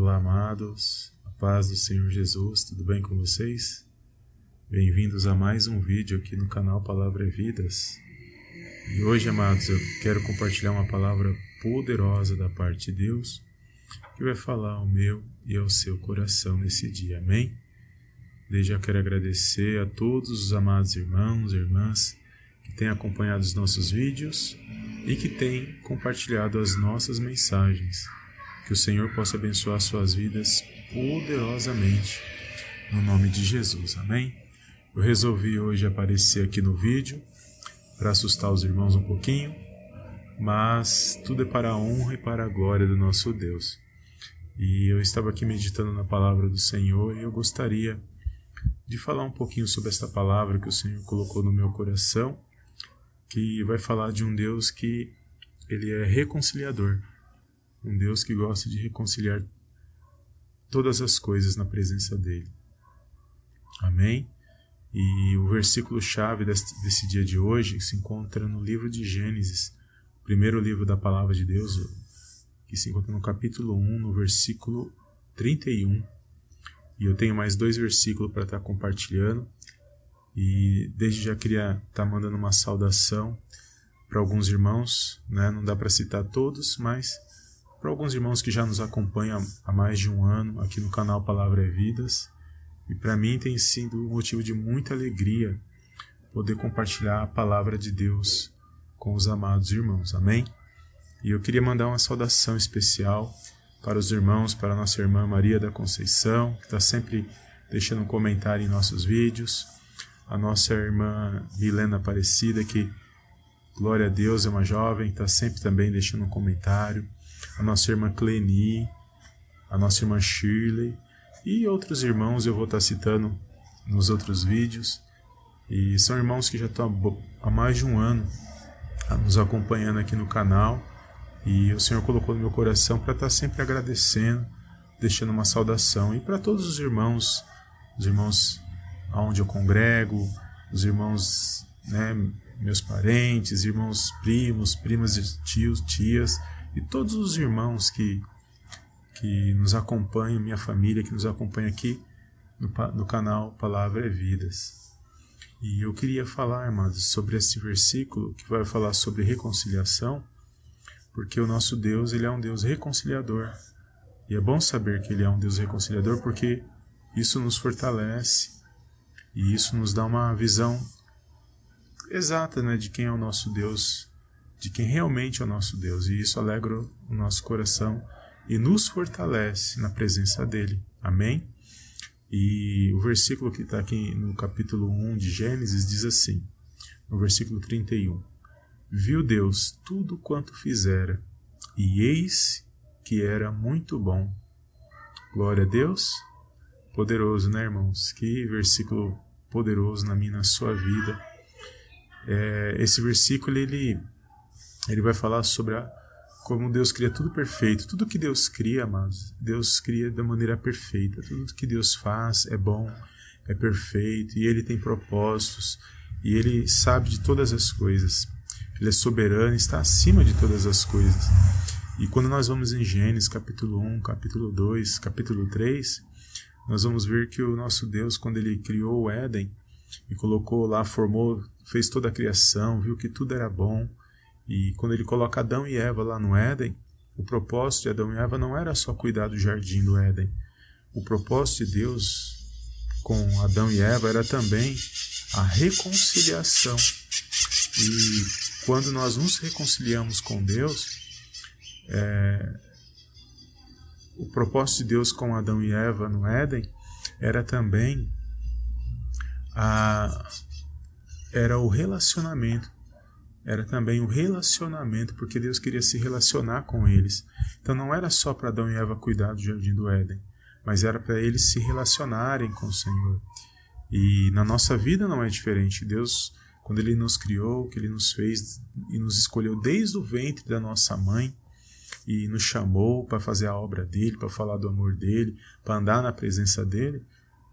Olá, amados, a paz do Senhor Jesus, tudo bem com vocês? Bem-vindos a mais um vídeo aqui no canal Palavra é Vidas. E hoje, amados, eu quero compartilhar uma palavra poderosa da parte de Deus que vai falar ao meu e ao seu coração nesse dia, amém? Desde já quero agradecer a todos os amados irmãos e irmãs que têm acompanhado os nossos vídeos e que têm compartilhado as nossas mensagens. Que o Senhor possa abençoar suas vidas poderosamente, no nome de Jesus, amém? Eu resolvi hoje aparecer aqui no vídeo para assustar os irmãos um pouquinho, mas tudo é para a honra e para a glória do nosso Deus. E eu estava aqui meditando na palavra do Senhor e eu gostaria de falar um pouquinho sobre esta palavra que o Senhor colocou no meu coração que vai falar de um Deus que ele é reconciliador, um Deus que gosta de reconciliar todas as coisas na presença dele. Amém? E o versículo chave desse, desse dia de hoje se encontra no livro de Gênesis, primeiro livro da palavra de Deus, que se encontra no capítulo 1, no versículo 31. E eu tenho mais dois versículos para estar compartilhando. E desde já queria estar tá mandando uma saudação para alguns irmãos, né? não dá para citar todos, mas para alguns irmãos que já nos acompanham há mais de um ano aqui no canal Palavra é Vidas. E para mim tem sido um motivo de muita alegria poder compartilhar a palavra de Deus com os amados irmãos. Amém? E eu queria mandar uma saudação especial para os irmãos, para nossa irmã Maria da Conceição, que está sempre deixando um comentário em nossos vídeos a nossa irmã Milena Aparecida, que, glória a Deus, é uma jovem, está sempre também deixando um comentário, a nossa irmã Cleni, a nossa irmã Shirley e outros irmãos eu vou estar citando nos outros vídeos. E são irmãos que já estão há mais de um ano nos acompanhando aqui no canal. E o Senhor colocou no meu coração para estar sempre agradecendo, deixando uma saudação. E para todos os irmãos, os irmãos aonde eu congrego, os irmãos, né, meus parentes, irmãos primos, primas, tios, tias e todos os irmãos que que nos acompanham, minha família que nos acompanha aqui no, no canal Palavra é Vidas. E eu queria falar, amados, sobre esse versículo que vai falar sobre reconciliação, porque o nosso Deus, ele é um Deus reconciliador. E é bom saber que ele é um Deus reconciliador porque isso nos fortalece, e isso nos dá uma visão exata né, de quem é o nosso Deus, de quem realmente é o nosso Deus. E isso alegra o nosso coração e nos fortalece na presença dele. Amém? E o versículo que está aqui no capítulo 1 de Gênesis diz assim, no versículo 31. Viu Deus tudo quanto fizera, e eis que era muito bom. Glória a Deus. Poderoso, né, irmãos? Que versículo poderoso na minha na sua vida. É, esse versículo ele, ele vai falar sobre a, como Deus cria tudo perfeito. Tudo que Deus cria, amados, Deus cria da maneira perfeita. Tudo que Deus faz é bom, é perfeito, e Ele tem propósitos, e Ele sabe de todas as coisas. Ele é soberano, está acima de todas as coisas. E quando nós vamos em Gênesis capítulo 1, capítulo 2, capítulo 3, nós vamos ver que o nosso Deus, quando ele criou o Éden e colocou lá, formou, fez toda a criação, viu que tudo era bom, e quando ele coloca Adão e Eva lá no Éden, o propósito de Adão e Eva não era só cuidar do jardim do Éden. O propósito de Deus com Adão e Eva era também a reconciliação. E quando nós nos reconciliamos com Deus, é, o propósito de Deus com Adão e Eva no Éden era também a era o relacionamento. Era também o relacionamento, porque Deus queria se relacionar com eles. Então não era só para Adão e Eva cuidar do jardim do Éden, mas era para eles se relacionarem com o Senhor. E na nossa vida não é diferente. Deus, quando Ele nos criou, que Ele nos fez e nos escolheu desde o ventre da nossa mãe, e nos chamou para fazer a obra dele, para falar do amor dele, para andar na presença dele,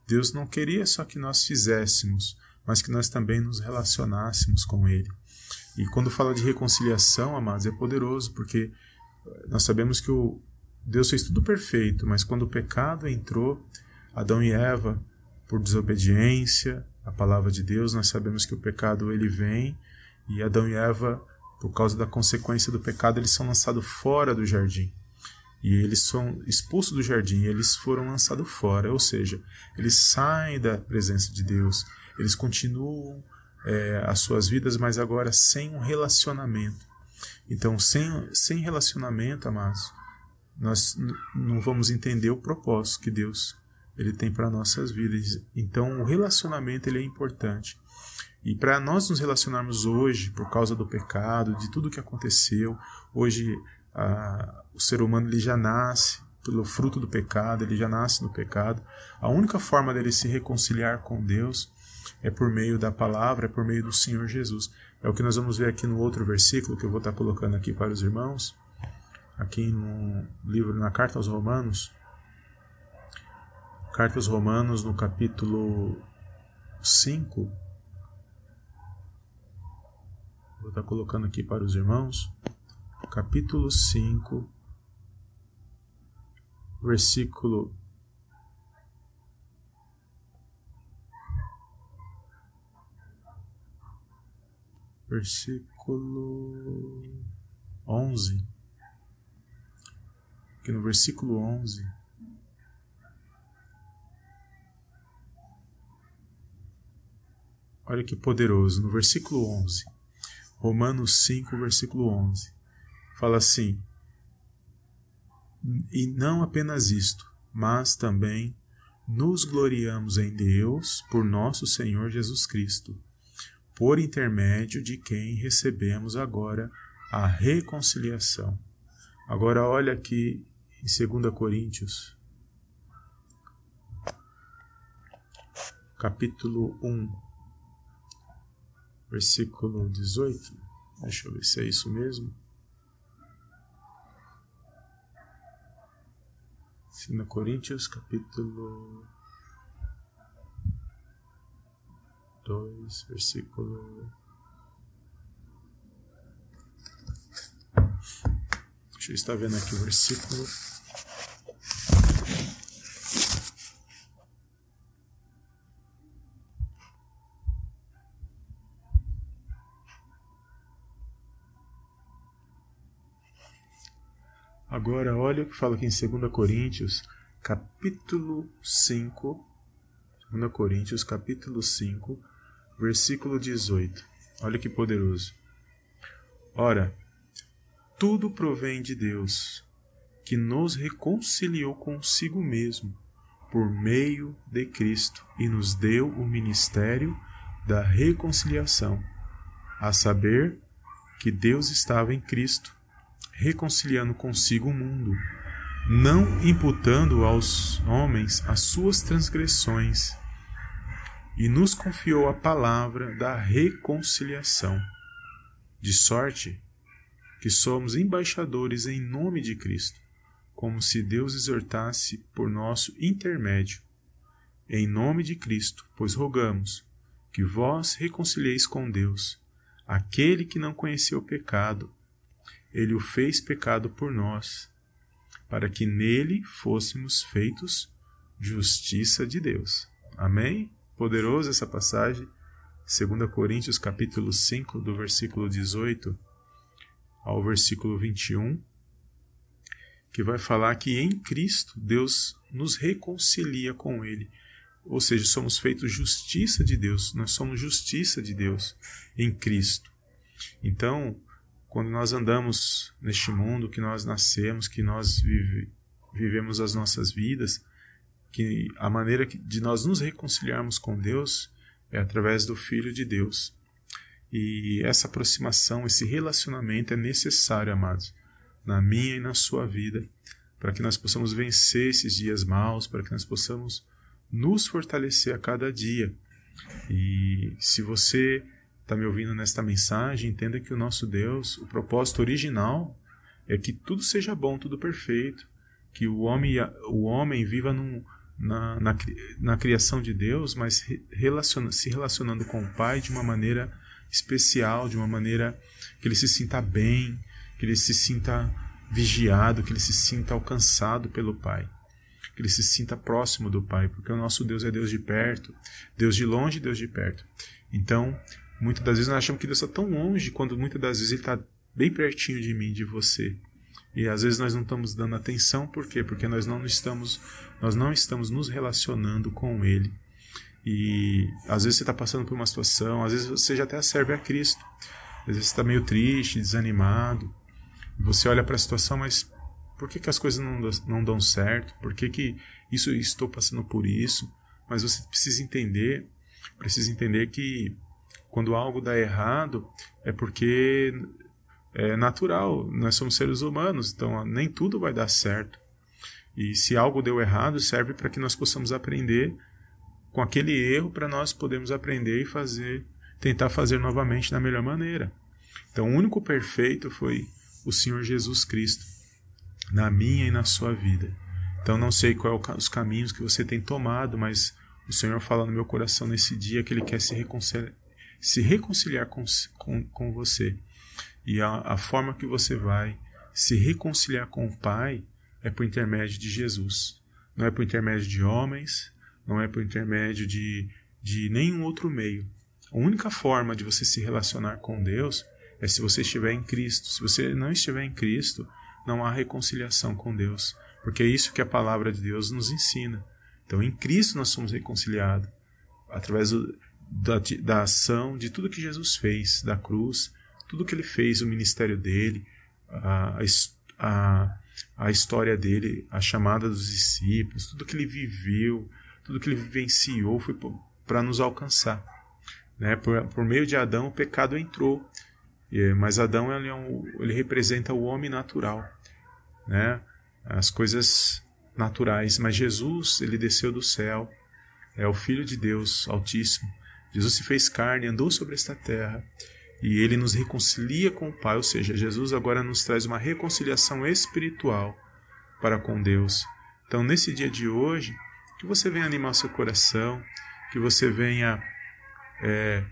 Deus não queria só que nós fizéssemos, mas que nós também nos relacionássemos com ele. E quando fala de reconciliação, amados, é poderoso, porque nós sabemos que o, Deus fez tudo perfeito, mas quando o pecado entrou, Adão e Eva, por desobediência à palavra de Deus, nós sabemos que o pecado ele vem e Adão e Eva, por causa da consequência do pecado, eles são lançados fora do jardim. E eles são expulsos do jardim, eles foram lançados fora, ou seja, eles saem da presença de Deus, eles continuam é, as suas vidas, mas agora sem um relacionamento. Então, sem, sem relacionamento, amados, nós não vamos entender o propósito que Deus ele tem para nossas vidas. Então, o relacionamento ele é importante. E para nós nos relacionarmos hoje, por causa do pecado, de tudo que aconteceu, hoje a, o ser humano ele já nasce pelo fruto do pecado, ele já nasce no pecado. A única forma dele se reconciliar com Deus é por meio da palavra, é por meio do Senhor Jesus. É o que nós vamos ver aqui no outro versículo que eu vou estar colocando aqui para os irmãos, aqui no livro, na carta aos Romanos. Carta aos Romanos, no capítulo 5. Vou estar colocando aqui para os irmãos. Capítulo 5, versículo versículo 11. Aqui no versículo 11. Olha que poderoso, no versículo 11. Romanos 5, versículo 11. Fala assim: E não apenas isto, mas também nos gloriamos em Deus por nosso Senhor Jesus Cristo por intermédio de quem recebemos agora a reconciliação. Agora olha aqui em 2 Coríntios, capítulo 1, versículo 18. Deixa eu ver se é isso mesmo. 2 Coríntios, capítulo 2, versículo. Deixa eu estar vendo aqui o versículo. Agora, olha o que fala aqui em 2 Coríntios, capítulo 5. 2 Coríntios, capítulo 5, versículo 18. Olha que poderoso. Ora, tudo provém de Deus, que nos reconciliou consigo mesmo por meio de Cristo e nos deu o ministério da reconciliação, a saber que Deus estava em Cristo, reconciliando consigo o mundo, não imputando aos homens as suas transgressões e nos confiou a palavra da reconciliação, de sorte que somos embaixadores em nome de Cristo, como se Deus exortasse por nosso intermédio. Em nome de Cristo, pois rogamos que vós reconcilieis com Deus aquele que não conheceu o pecado, ele o fez pecado por nós, para que nele fôssemos feitos justiça de Deus. Amém? Poderoso essa passagem, 2 Coríntios capítulo 5, do versículo 18 ao versículo 21, que vai falar que em Cristo Deus nos reconcilia com Ele. Ou seja, somos feitos justiça de Deus, nós somos justiça de Deus em Cristo. Então, quando nós andamos neste mundo, que nós nascemos, que nós vive, vivemos as nossas vidas, que a maneira de nós nos reconciliarmos com Deus é através do Filho de Deus. E essa aproximação, esse relacionamento é necessário, amados, na minha e na sua vida, para que nós possamos vencer esses dias maus, para que nós possamos nos fortalecer a cada dia. E se você está me ouvindo nesta mensagem, entenda que o nosso Deus, o propósito original é que tudo seja bom, tudo perfeito, que o homem, o homem viva num, na, na, na criação de Deus, mas relaciona, se relacionando com o Pai de uma maneira especial, de uma maneira que ele se sinta bem, que ele se sinta vigiado, que ele se sinta alcançado pelo Pai, que ele se sinta próximo do Pai, porque o nosso Deus é Deus de perto, Deus de longe, Deus de perto. Então, muitas das vezes nós achamos que Deus está tão longe, quando muitas das vezes Ele está bem pertinho de mim, de você. E às vezes nós não estamos dando atenção, por quê? Porque nós não estamos, nós não estamos nos relacionando com Ele. E às vezes você está passando por uma situação, às vezes você já até serve a Cristo. Às vezes você está meio triste, desanimado. Você olha para a situação, mas por que, que as coisas não, não dão certo? Por que, que isso estou passando por isso? Mas você precisa entender, precisa entender que quando algo dá errado é porque é natural, nós somos seres humanos, então nem tudo vai dar certo. E se algo deu errado, serve para que nós possamos aprender com aquele erro para nós podermos aprender e fazer, tentar fazer novamente da melhor maneira. Então, o único perfeito foi o Senhor Jesus Cristo na minha e na sua vida. Então, não sei quais é os caminhos que você tem tomado, mas o Senhor fala no meu coração nesse dia que Ele quer se reconciliar, se reconciliar com, com, com você. E a, a forma que você vai se reconciliar com o Pai é por intermédio de Jesus. Não é por intermédio de homens, não é por intermédio de, de nenhum outro meio. A única forma de você se relacionar com Deus é se você estiver em Cristo. Se você não estiver em Cristo, não há reconciliação com Deus, porque é isso que a palavra de Deus nos ensina. Então, em Cristo nós somos reconciliados através do, da, da ação de tudo que Jesus fez, da cruz, tudo que ele fez, o ministério dele, a, a, a história dele, a chamada dos discípulos, tudo que ele viveu, tudo que ele vivenciou foi para nos alcançar. Né? Por, por meio de Adão, o pecado entrou, mas Adão ele, é um, ele representa o homem natural, né? as coisas naturais. Mas Jesus, ele desceu do céu, é o Filho de Deus Altíssimo. Jesus se fez carne, andou sobre esta terra e ele nos reconcilia com o Pai, ou seja, Jesus agora nos traz uma reconciliação espiritual para com Deus. Então, nesse dia de hoje, que você venha animar seu coração, que você venha é,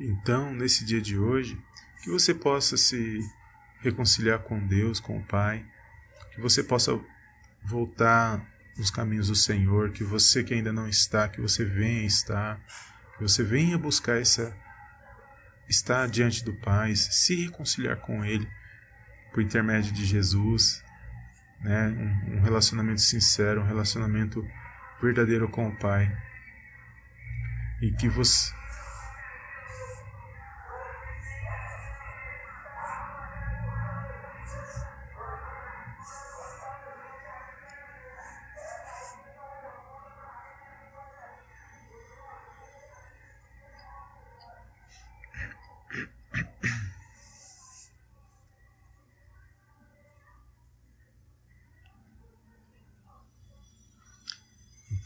Então, nesse dia de hoje, que você possa se reconciliar com Deus, com o Pai, que você possa voltar nos caminhos do Senhor, que você que ainda não está, que você venha estar, que você venha buscar essa estar diante do Pai, se reconciliar com Ele por intermédio de Jesus, né? um, um relacionamento sincero, um relacionamento verdadeiro com o Pai. E que você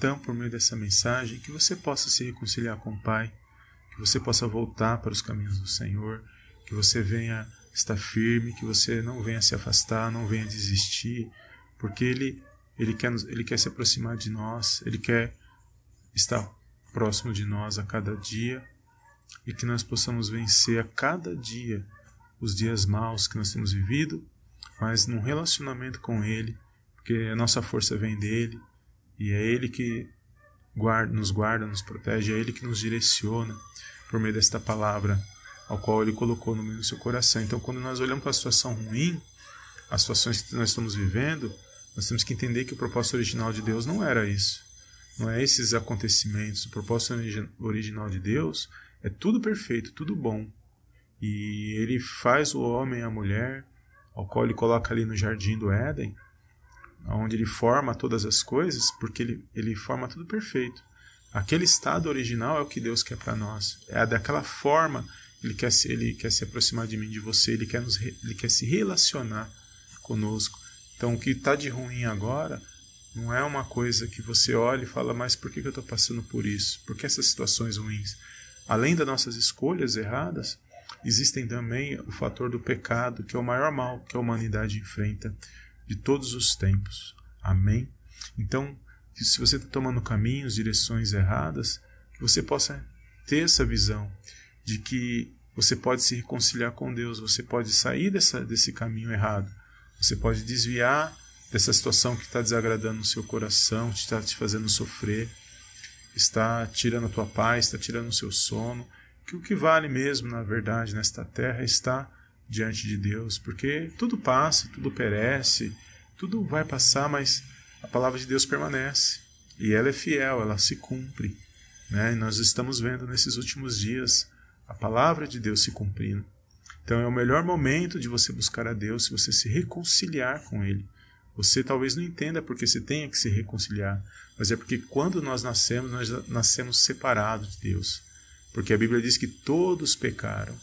Então, por meio dessa mensagem, que você possa se reconciliar com o Pai, que você possa voltar para os caminhos do Senhor, que você venha estar firme, que você não venha se afastar, não venha desistir, porque Ele, ele, quer, ele quer se aproximar de nós, Ele quer estar próximo de nós a cada dia, e que nós possamos vencer a cada dia os dias maus que nós temos vivido, mas num relacionamento com Ele, porque a nossa força vem dele e é Ele que guarda, nos guarda, nos protege, é Ele que nos direciona por meio desta palavra ao qual Ele colocou no meio do seu coração. Então, quando nós olhamos para a situação ruim, as situações que nós estamos vivendo, nós temos que entender que o propósito original de Deus não era isso. Não é esses acontecimentos. O propósito original de Deus é tudo perfeito, tudo bom. E Ele faz o homem e a mulher, ao qual Ele coloca ali no jardim do Éden, onde Ele forma todas as coisas, porque Ele, ele forma tudo perfeito. Aquele estado original é o que Deus quer para nós. É daquela forma ele quer se, ele quer se aproximar de mim, de você, ele quer, nos, ele quer se relacionar conosco. Então, o que está de ruim agora não é uma coisa que você olha e fala, mas por que, que eu estou passando por isso? Por que essas situações ruins? Além das nossas escolhas erradas, existem também o fator do pecado, que é o maior mal que a humanidade enfrenta de todos os tempos. Amém? Então, se você está tomando caminhos, direções erradas, que você possa ter essa visão de que você pode se reconciliar com Deus, você pode sair dessa, desse caminho errado, você pode desviar dessa situação que está desagradando o seu coração, que está te fazendo sofrer, está tirando a tua paz, está tirando o seu sono, que o que vale mesmo, na verdade, nesta terra está diante de Deus, porque tudo passa, tudo perece, tudo vai passar, mas a palavra de Deus permanece e ela é fiel, ela se cumpre. Né? E nós estamos vendo nesses últimos dias a palavra de Deus se cumprindo. Então é o melhor momento de você buscar a Deus se você se reconciliar com Ele. Você talvez não entenda porque você tenha que se reconciliar, mas é porque quando nós nascemos, nós nascemos separados de Deus. Porque a Bíblia diz que todos pecaram,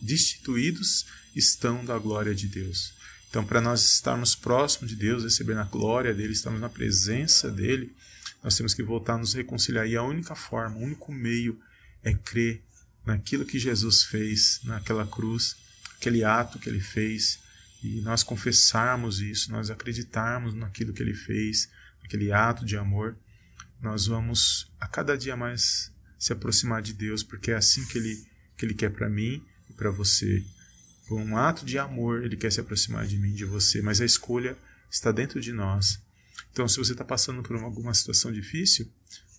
destituídos estão da glória de Deus. Então, para nós estarmos próximos de Deus, recebendo a glória dele, estamos na presença dele, nós temos que voltar a nos reconciliar. E a única forma, o único meio é crer naquilo que Jesus fez naquela cruz, aquele ato que ele fez, e nós confessarmos isso, nós acreditarmos naquilo que ele fez, aquele ato de amor, nós vamos a cada dia mais se aproximar de Deus, porque é assim que ele, que ele quer para mim e para você. Por um ato de amor, ele quer se aproximar de mim, de você, mas a escolha está dentro de nós. Então, se você está passando por alguma situação difícil,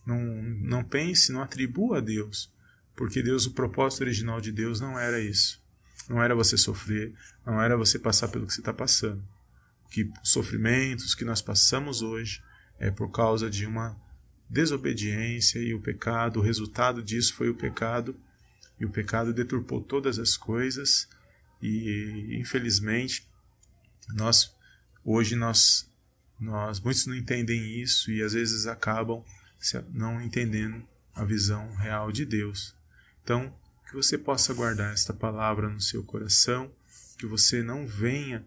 não, não pense, não atribua a Deus, porque Deus, o propósito original de Deus não era isso. Não era você sofrer, não era você passar pelo que você está passando. Que os sofrimentos que nós passamos hoje é por causa de uma desobediência e o pecado, o resultado disso foi o pecado, e o pecado deturpou todas as coisas, e infelizmente nós hoje nós nós muitos não entendem isso e às vezes acabam não entendendo a visão real de Deus. Então, que você possa guardar esta palavra no seu coração, que você não venha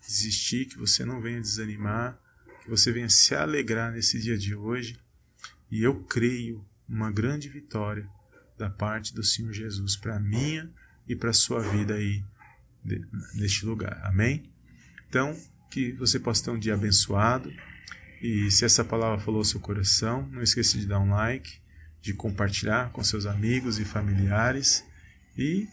desistir, que você não venha desanimar, que você venha se alegrar nesse dia de hoje. E eu creio uma grande vitória da parte do Senhor Jesus para minha e para sua vida aí neste lugar. Amém? Então, que você possa ter um dia abençoado. E se essa palavra falou ao seu coração, não esqueça de dar um like, de compartilhar com seus amigos e familiares. E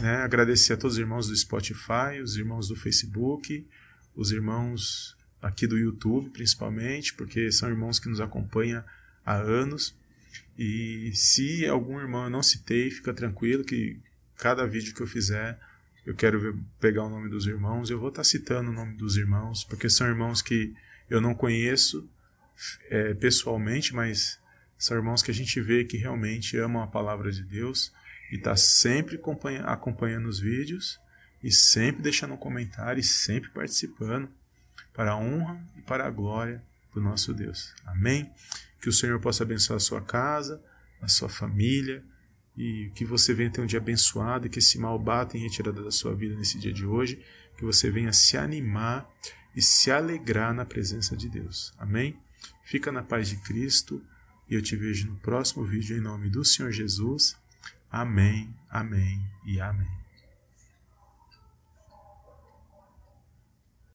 né, agradecer a todos os irmãos do Spotify, os irmãos do Facebook, os irmãos aqui do YouTube, principalmente, porque são irmãos que nos acompanham há anos. E se algum irmão eu não citei, fica tranquilo que cada vídeo que eu fizer eu quero ver, pegar o nome dos irmãos, eu vou estar citando o nome dos irmãos, porque são irmãos que eu não conheço é, pessoalmente, mas são irmãos que a gente vê que realmente amam a palavra de Deus e está sempre acompanha, acompanhando os vídeos e sempre deixando um comentário e sempre participando para a honra e para a glória do nosso Deus. Amém? Que o Senhor possa abençoar a sua casa, a sua família, e que você venha ter um dia abençoado e que esse mal bata em retirada da sua vida nesse dia de hoje, que você venha se animar e se alegrar na presença de Deus. Amém? Fica na paz de Cristo e eu te vejo no próximo vídeo em nome do Senhor Jesus. Amém, amém e amém.